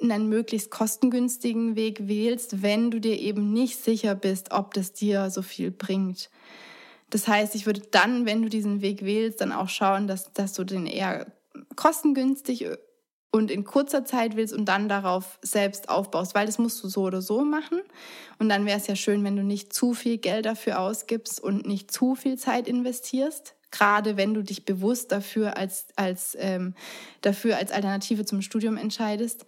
einen möglichst kostengünstigen Weg wählst, wenn du dir eben nicht sicher bist, ob das dir so viel bringt. Das heißt, ich würde dann, wenn du diesen Weg wählst, dann auch schauen, dass, dass du den eher kostengünstig und in kurzer Zeit willst und dann darauf selbst aufbaust, weil das musst du so oder so machen. Und dann wäre es ja schön, wenn du nicht zu viel Geld dafür ausgibst und nicht zu viel Zeit investierst gerade wenn du dich bewusst dafür als, als, ähm, dafür als Alternative zum Studium entscheidest,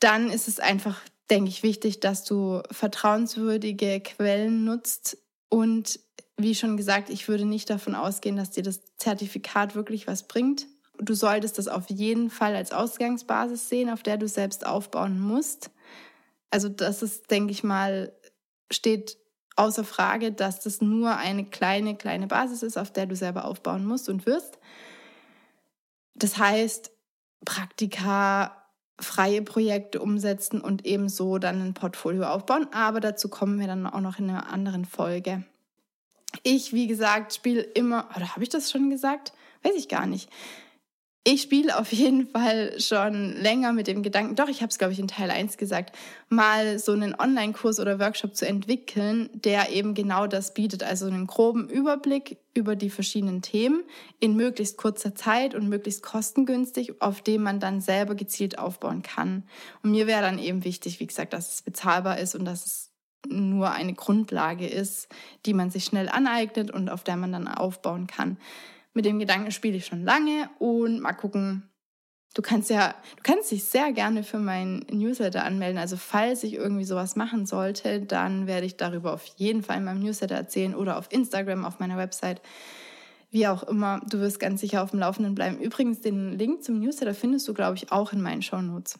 dann ist es einfach, denke ich, wichtig, dass du vertrauenswürdige Quellen nutzt und wie schon gesagt, ich würde nicht davon ausgehen, dass dir das Zertifikat wirklich was bringt. Du solltest das auf jeden Fall als Ausgangsbasis sehen, auf der du selbst aufbauen musst. Also das ist, denke ich mal, steht außer Frage, dass das nur eine kleine, kleine Basis ist, auf der du selber aufbauen musst und wirst. Das heißt, Praktika, freie Projekte umsetzen und ebenso dann ein Portfolio aufbauen. Aber dazu kommen wir dann auch noch in einer anderen Folge. Ich, wie gesagt, spiele immer, oder habe ich das schon gesagt? Weiß ich gar nicht. Ich spiele auf jeden Fall schon länger mit dem Gedanken, doch, ich habe es, glaube ich, in Teil 1 gesagt, mal so einen Online-Kurs oder Workshop zu entwickeln, der eben genau das bietet, also einen groben Überblick über die verschiedenen Themen in möglichst kurzer Zeit und möglichst kostengünstig, auf dem man dann selber gezielt aufbauen kann. Und mir wäre dann eben wichtig, wie gesagt, dass es bezahlbar ist und dass es nur eine Grundlage ist, die man sich schnell aneignet und auf der man dann aufbauen kann. Mit dem Gedanken spiele ich schon lange und mal gucken. Du kannst ja, du kannst dich sehr gerne für meinen Newsletter anmelden. Also falls ich irgendwie sowas machen sollte, dann werde ich darüber auf jeden Fall in meinem Newsletter erzählen oder auf Instagram, auf meiner Website. Wie auch immer, du wirst ganz sicher auf dem Laufenden bleiben. Übrigens, den Link zum Newsletter findest du, glaube ich, auch in meinen Show Notes.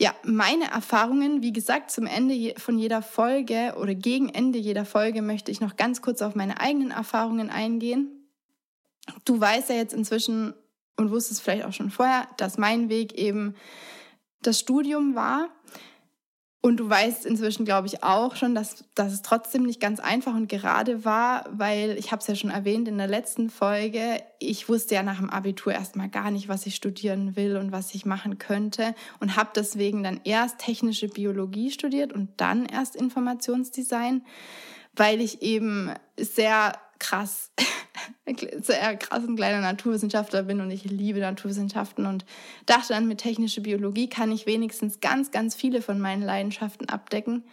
Ja, meine Erfahrungen, wie gesagt, zum Ende von jeder Folge oder gegen Ende jeder Folge möchte ich noch ganz kurz auf meine eigenen Erfahrungen eingehen. Du weißt ja jetzt inzwischen und wusstest vielleicht auch schon vorher, dass mein Weg eben das Studium war. Und du weißt inzwischen, glaube ich, auch schon, dass, dass es trotzdem nicht ganz einfach und gerade war, weil ich habe es ja schon erwähnt in der letzten Folge, ich wusste ja nach dem Abitur erstmal gar nicht, was ich studieren will und was ich machen könnte und habe deswegen dann erst technische Biologie studiert und dann erst Informationsdesign, weil ich eben sehr krass sehr krass ein kleiner Naturwissenschaftler bin und ich liebe Naturwissenschaften und dachte dann, mit technischer Biologie kann ich wenigstens ganz, ganz viele von meinen Leidenschaften abdecken.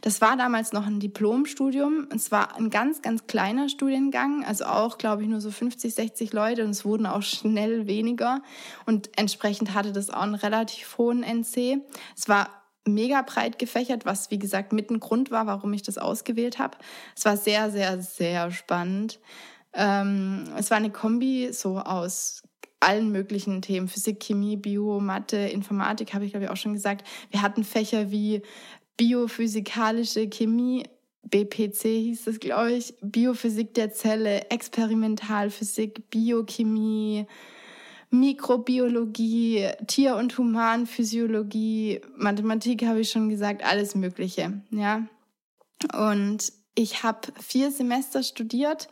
Das war damals noch ein Diplomstudium. Es war ein ganz, ganz kleiner Studiengang, also auch, glaube ich, nur so 50, 60 Leute und es wurden auch schnell weniger und entsprechend hatte das auch einen relativ hohen NC. Es war mega breit gefächert, was wie gesagt mit ein Grund war, warum ich das ausgewählt habe. Es war sehr, sehr, sehr spannend. Ähm, es war eine Kombi so aus allen möglichen Themen, Physik, Chemie, Bio, Mathe, Informatik, habe ich glaube ich auch schon gesagt. Wir hatten Fächer wie biophysikalische Chemie, BPC hieß es, glaube ich, Biophysik der Zelle, Experimentalphysik, Biochemie, Mikrobiologie, Tier- und Humanphysiologie, Mathematik habe ich schon gesagt, alles Mögliche, ja. Und ich habe vier Semester studiert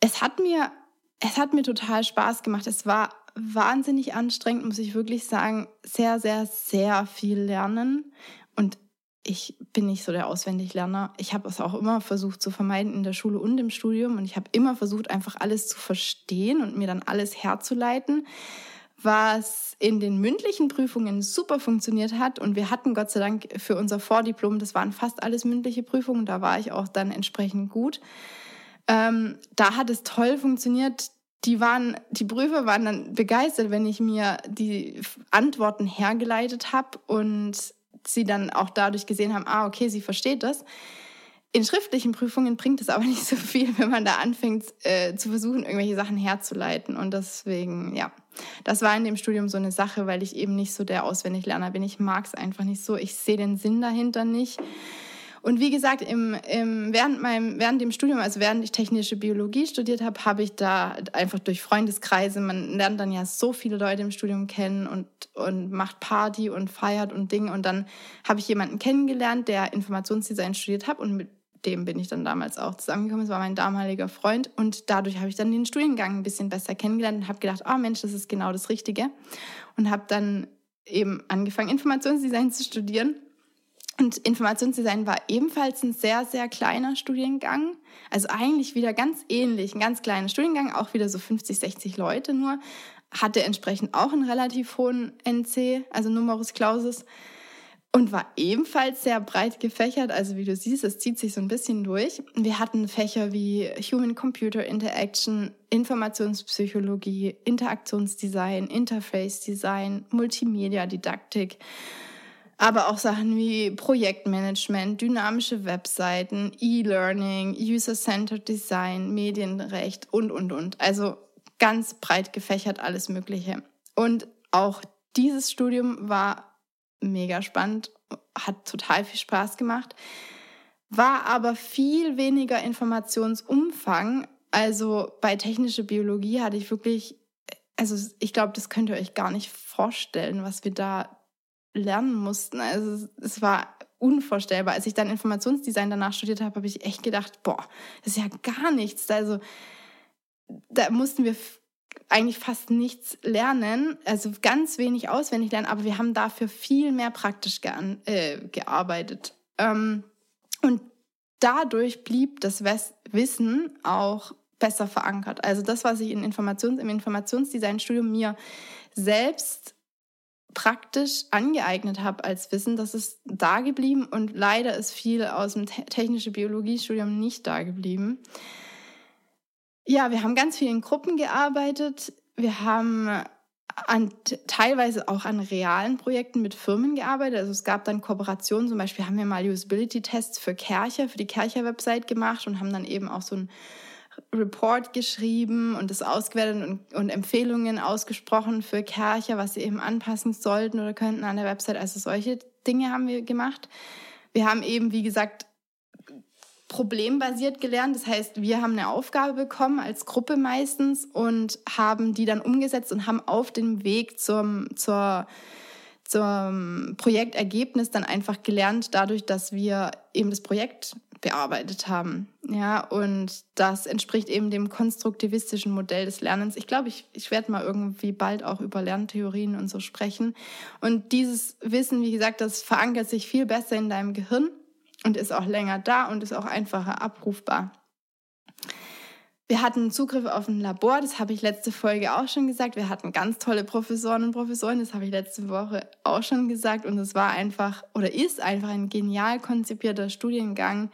es hat mir, es hat mir total Spaß gemacht. Es war wahnsinnig anstrengend, muss ich wirklich sagen. Sehr, sehr, sehr viel lernen. Und ich bin nicht so der Auswendiglerner. Ich habe es auch immer versucht zu vermeiden in der Schule und im Studium. Und ich habe immer versucht, einfach alles zu verstehen und mir dann alles herzuleiten, was in den mündlichen Prüfungen super funktioniert hat. Und wir hatten Gott sei Dank für unser Vordiplom, das waren fast alles mündliche Prüfungen, da war ich auch dann entsprechend gut. Ähm, da hat es toll funktioniert. Die waren, die Prüfer waren dann begeistert, wenn ich mir die Antworten hergeleitet habe und sie dann auch dadurch gesehen haben, ah, okay, sie versteht das. In schriftlichen Prüfungen bringt es aber nicht so viel, wenn man da anfängt äh, zu versuchen, irgendwelche Sachen herzuleiten. Und deswegen, ja, das war in dem Studium so eine Sache, weil ich eben nicht so der Auswendiglerner bin. Ich mag es einfach nicht so. Ich sehe den Sinn dahinter nicht. Und wie gesagt, im, im, während, meinem, während dem Studium, also während ich technische Biologie studiert habe, habe ich da einfach durch Freundeskreise, man lernt dann ja so viele Leute im Studium kennen und, und macht Party und feiert und Dinge. Und dann habe ich jemanden kennengelernt, der Informationsdesign studiert hat und mit dem bin ich dann damals auch zusammengekommen. Es war mein damaliger Freund und dadurch habe ich dann den Studiengang ein bisschen besser kennengelernt und habe gedacht, oh Mensch, das ist genau das Richtige. Und habe dann eben angefangen, Informationsdesign zu studieren und Informationsdesign war ebenfalls ein sehr, sehr kleiner Studiengang. Also eigentlich wieder ganz ähnlich, ein ganz kleiner Studiengang, auch wieder so 50, 60 Leute nur. Hatte entsprechend auch einen relativ hohen NC, also Numerus Clausus. Und war ebenfalls sehr breit gefächert. Also wie du siehst, es zieht sich so ein bisschen durch. Wir hatten Fächer wie Human-Computer Interaction, Informationspsychologie, Interaktionsdesign, Interface Design, Multimedia-Didaktik aber auch Sachen wie Projektmanagement, dynamische Webseiten, E-Learning, User-Centered Design, Medienrecht und, und, und. Also ganz breit gefächert alles Mögliche. Und auch dieses Studium war mega spannend, hat total viel Spaß gemacht, war aber viel weniger Informationsumfang. Also bei technischer Biologie hatte ich wirklich, also ich glaube, das könnt ihr euch gar nicht vorstellen, was wir da lernen mussten. Also es war unvorstellbar. Als ich dann Informationsdesign danach studiert habe, habe ich echt gedacht, boah, das ist ja gar nichts. Also da mussten wir eigentlich fast nichts lernen, also ganz wenig auswendig lernen, aber wir haben dafür viel mehr praktisch gean, äh, gearbeitet. Ähm, und dadurch blieb das Wissen auch besser verankert. Also das, was ich in Informations, im Informationsdesign-Studium mir selbst praktisch angeeignet habe als Wissen, das ist da geblieben und leider ist viel aus dem technischen Biologiestudium nicht da geblieben. Ja, wir haben ganz viel in Gruppen gearbeitet. Wir haben an, teilweise auch an realen Projekten mit Firmen gearbeitet. Also es gab dann Kooperationen, zum Beispiel haben wir mal Usability-Tests für Kercher, für die Kercher-Website gemacht und haben dann eben auch so ein Report geschrieben und das ausgewertet und, und, Empfehlungen ausgesprochen für Kercher, was sie eben anpassen sollten oder könnten an der Website. Also solche Dinge haben wir gemacht. Wir haben eben, wie gesagt, problembasiert gelernt. Das heißt, wir haben eine Aufgabe bekommen als Gruppe meistens und haben die dann umgesetzt und haben auf dem Weg zum, zur, zum Projektergebnis dann einfach gelernt, dadurch, dass wir eben das Projekt bearbeitet haben. Ja, und das entspricht eben dem konstruktivistischen Modell des Lernens. Ich glaube, ich, ich werde mal irgendwie bald auch über Lerntheorien und so sprechen. Und dieses Wissen, wie gesagt, das verankert sich viel besser in deinem Gehirn und ist auch länger da und ist auch einfacher abrufbar. Wir hatten Zugriff auf ein Labor, das habe ich letzte Folge auch schon gesagt. Wir hatten ganz tolle Professoren und Professoren, das habe ich letzte Woche auch schon gesagt. Und es war einfach oder ist einfach ein genial konzipierter Studiengang.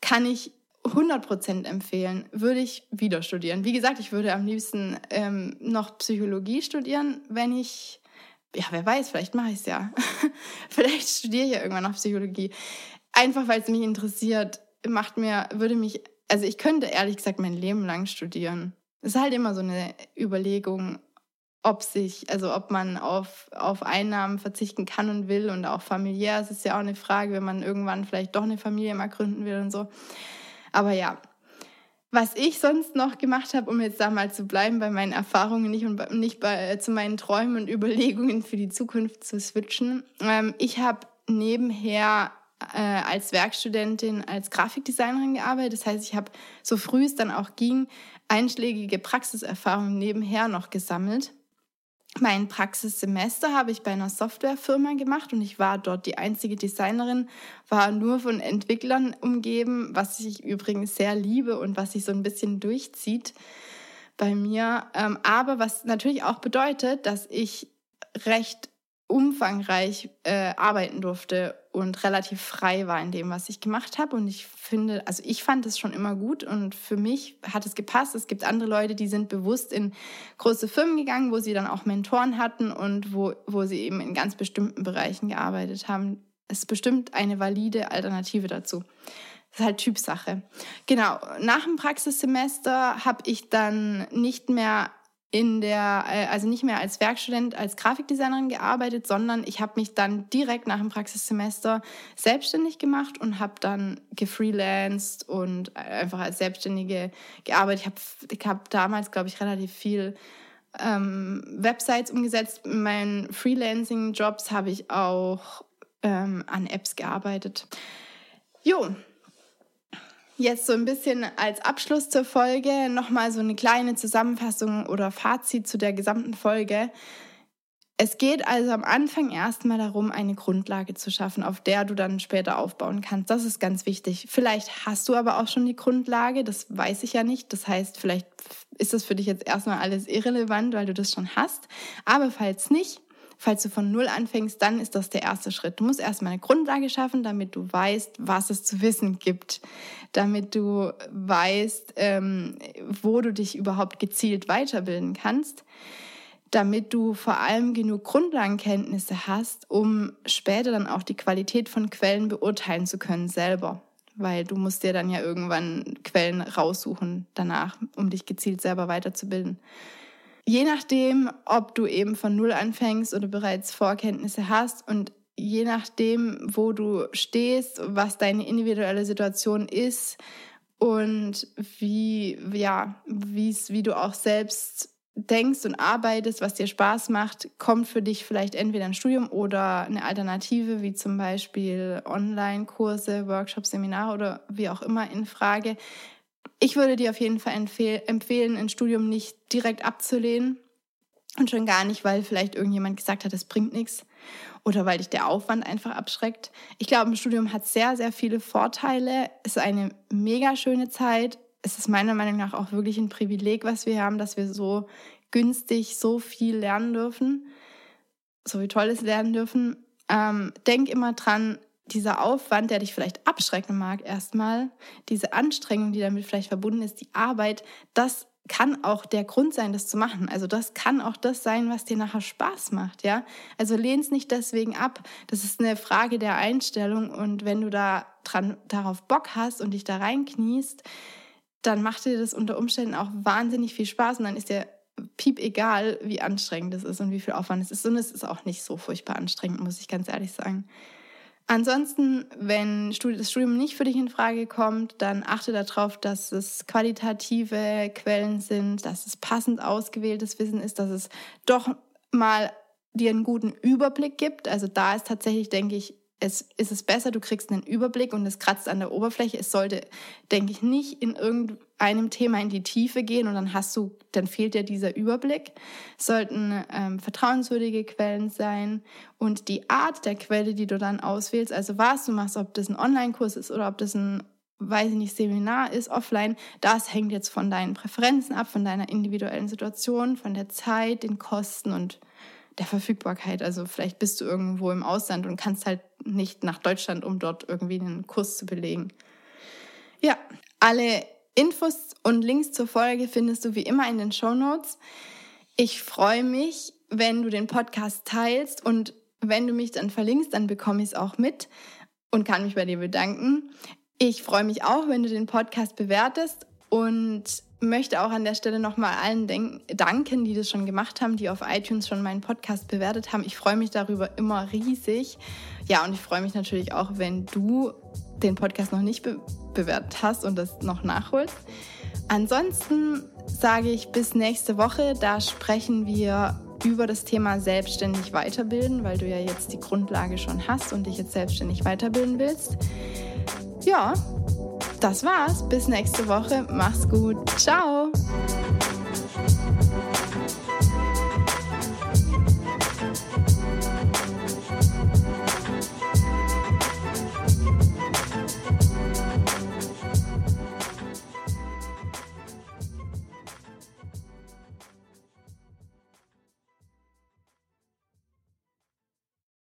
Kann ich 100% empfehlen, würde ich wieder studieren. Wie gesagt, ich würde am liebsten ähm, noch Psychologie studieren, wenn ich, ja, wer weiß, vielleicht mache ich es ja. vielleicht studiere ich ja irgendwann noch Psychologie einfach weil es mich interessiert, macht mir, würde mich, also ich könnte ehrlich gesagt mein Leben lang studieren. Es ist halt immer so eine Überlegung, ob sich, also ob man auf, auf Einnahmen verzichten kann und will und auch familiär. Es ist ja auch eine Frage, wenn man irgendwann vielleicht doch eine Familie mal gründen will und so. Aber ja, was ich sonst noch gemacht habe, um jetzt da mal zu bleiben bei meinen Erfahrungen nicht und nicht bei, zu meinen Träumen und Überlegungen für die Zukunft zu switchen. Ähm, ich habe nebenher äh, als Werkstudentin als Grafikdesignerin gearbeitet. Das heißt, ich habe so früh es dann auch ging, einschlägige Praxiserfahrungen nebenher noch gesammelt. Mein Praxissemester habe ich bei einer Softwarefirma gemacht und ich war dort die einzige Designerin, war nur von Entwicklern umgeben, was ich übrigens sehr liebe und was sich so ein bisschen durchzieht bei mir. Ähm, aber was natürlich auch bedeutet, dass ich recht umfangreich äh, arbeiten durfte und relativ frei war in dem, was ich gemacht habe. Und ich finde, also ich fand es schon immer gut und für mich hat es gepasst. Es gibt andere Leute, die sind bewusst in große Firmen gegangen, wo sie dann auch Mentoren hatten und wo, wo sie eben in ganz bestimmten Bereichen gearbeitet haben. Es ist bestimmt eine valide Alternative dazu. Das ist halt Typsache. Genau, nach dem Praxissemester habe ich dann nicht mehr in der, äh, also nicht mehr als Werkstudent, als Grafikdesignerin gearbeitet, sondern ich habe mich dann direkt nach dem Praxissemester selbstständig gemacht und habe dann gefreelanced und einfach als Selbstständige gearbeitet. Ich habe ich hab damals, glaube ich, relativ viel ähm, Websites umgesetzt. In meinen Freelancing-Jobs habe ich auch ähm, an Apps gearbeitet. Jo, Jetzt so ein bisschen als Abschluss zur Folge nochmal so eine kleine Zusammenfassung oder Fazit zu der gesamten Folge. Es geht also am Anfang erstmal darum, eine Grundlage zu schaffen, auf der du dann später aufbauen kannst. Das ist ganz wichtig. Vielleicht hast du aber auch schon die Grundlage, das weiß ich ja nicht. Das heißt, vielleicht ist das für dich jetzt erstmal alles irrelevant, weil du das schon hast. Aber falls nicht, Falls du von Null anfängst, dann ist das der erste Schritt. Du musst erstmal eine Grundlage schaffen, damit du weißt, was es zu wissen gibt, damit du weißt, ähm, wo du dich überhaupt gezielt weiterbilden kannst. damit du vor allem genug Grundlagenkenntnisse hast, um später dann auch die Qualität von Quellen beurteilen zu können selber. Weil du musst dir dann ja irgendwann Quellen raussuchen danach, um dich gezielt selber weiterzubilden. Je nachdem, ob du eben von Null anfängst oder bereits Vorkenntnisse hast und je nachdem, wo du stehst, was deine individuelle Situation ist und wie, ja, wie du auch selbst denkst und arbeitest, was dir Spaß macht, kommt für dich vielleicht entweder ein Studium oder eine Alternative, wie zum Beispiel Online-Kurse, Workshops, Seminare oder wie auch immer in Frage. Ich würde dir auf jeden Fall empfehlen, ein Studium nicht direkt abzulehnen. Und schon gar nicht, weil vielleicht irgendjemand gesagt hat, es bringt nichts oder weil dich der Aufwand einfach abschreckt. Ich glaube, ein Studium hat sehr, sehr viele Vorteile. Es ist eine mega schöne Zeit es ist meiner Meinung nach auch wirklich ein Privileg, was wir haben, dass wir so günstig so viel lernen dürfen, so wie Tolles lernen dürfen. Ähm, denk immer dran, dieser Aufwand, der dich vielleicht abschrecken mag erstmal, diese Anstrengung, die damit vielleicht verbunden ist, die Arbeit, das kann auch der Grund sein, das zu machen. Also das kann auch das sein, was dir nachher Spaß macht, ja. Also lehn's nicht deswegen ab. Das ist eine Frage der Einstellung und wenn du da dran darauf Bock hast und dich da reinkniest, dann macht dir das unter Umständen auch wahnsinnig viel Spaß und dann ist dir piep egal, wie anstrengend es ist und wie viel Aufwand es ist. Und es ist auch nicht so furchtbar anstrengend, muss ich ganz ehrlich sagen. Ansonsten, wenn das Studium nicht für dich in Frage kommt, dann achte darauf, dass es qualitative Quellen sind, dass es passend ausgewähltes Wissen ist, dass es doch mal dir einen guten Überblick gibt. Also da ist tatsächlich, denke ich, es ist es besser, du kriegst einen Überblick und es kratzt an der Oberfläche. Es sollte, denke ich, nicht in irgendeinem Thema in die Tiefe gehen und dann hast du, dann fehlt dir dieser Überblick. Es sollten ähm, vertrauenswürdige Quellen sein und die Art der Quelle, die du dann auswählst, also was du machst, ob das ein Online-Kurs ist oder ob das ein weiß ich nicht, Seminar ist, offline, das hängt jetzt von deinen Präferenzen ab, von deiner individuellen Situation, von der Zeit, den Kosten und der Verfügbarkeit. Also vielleicht bist du irgendwo im Ausland und kannst halt nicht nach Deutschland, um dort irgendwie einen Kurs zu belegen. Ja, alle Infos und Links zur Folge findest du wie immer in den Show Notes. Ich freue mich, wenn du den Podcast teilst und wenn du mich dann verlinkst, dann bekomme ich es auch mit und kann mich bei dir bedanken. Ich freue mich auch, wenn du den Podcast bewertest und möchte auch an der Stelle nochmal allen danken, die das schon gemacht haben, die auf iTunes schon meinen Podcast bewertet haben. Ich freue mich darüber immer riesig. Ja, und ich freue mich natürlich auch, wenn du den Podcast noch nicht be bewertet hast und das noch nachholst. Ansonsten sage ich bis nächste Woche. Da sprechen wir über das Thema selbstständig weiterbilden, weil du ja jetzt die Grundlage schon hast und dich jetzt selbstständig weiterbilden willst. Ja, das war's. Bis nächste Woche. Mach's gut. Ciao.